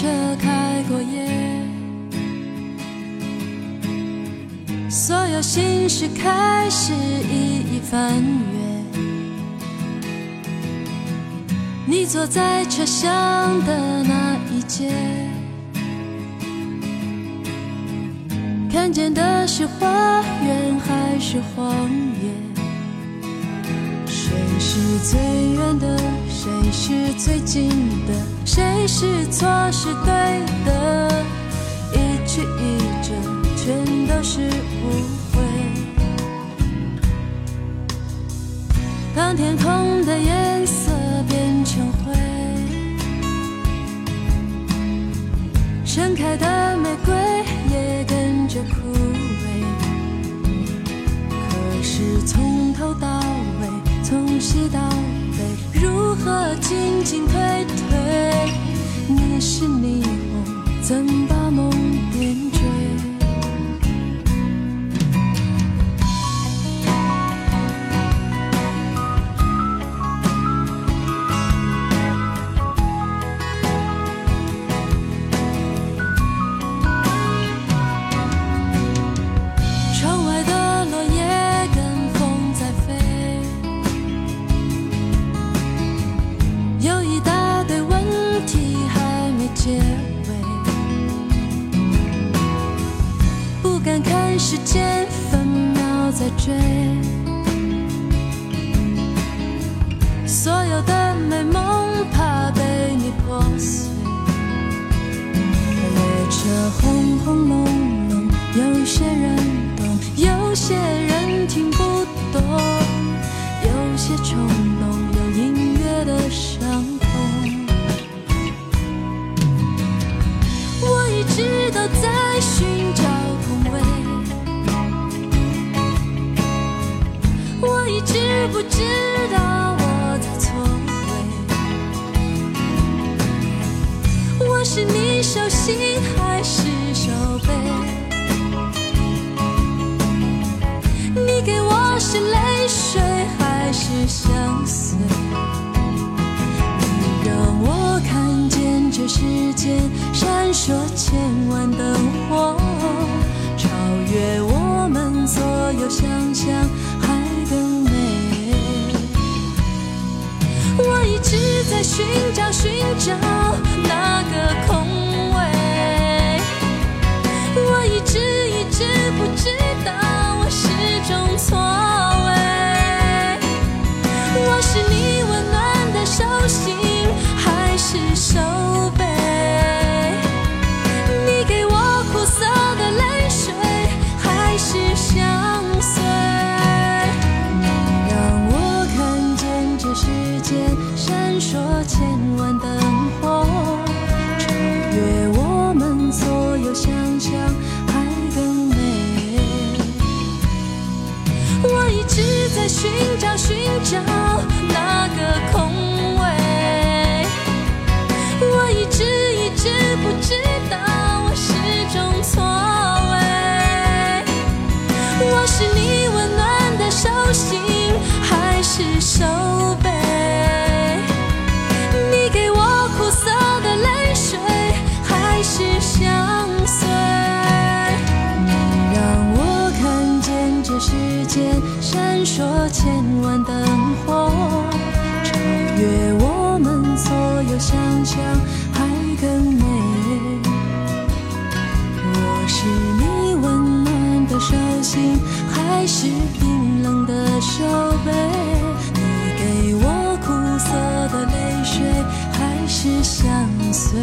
车开过夜，所有心事开始一一翻阅。你坐在车厢的那一节，看见的是花园还是荒野？谁是最远的？谁是最近的？谁是错是对的？一曲一折，全都是误会。当天空的颜色变成灰，盛开的玫瑰也跟着枯萎。可是从头到尾，从西到我静静推 change. 知不知道我在错位。我是你手心还是手背？你给我是泪水还是相随？你让我看见这世间闪烁千万灯火，超越我们所有想寻找，寻找那个空位。我一直一直不知道，我始终错位。我是你温暖的手心，还是手背？你给我苦涩的泪水，寻找，寻找那个闪烁千万灯火，超越我们所有想象，还更美。我是你温暖的手心，还是冰冷的手背？你给我苦涩的泪水，还是相随？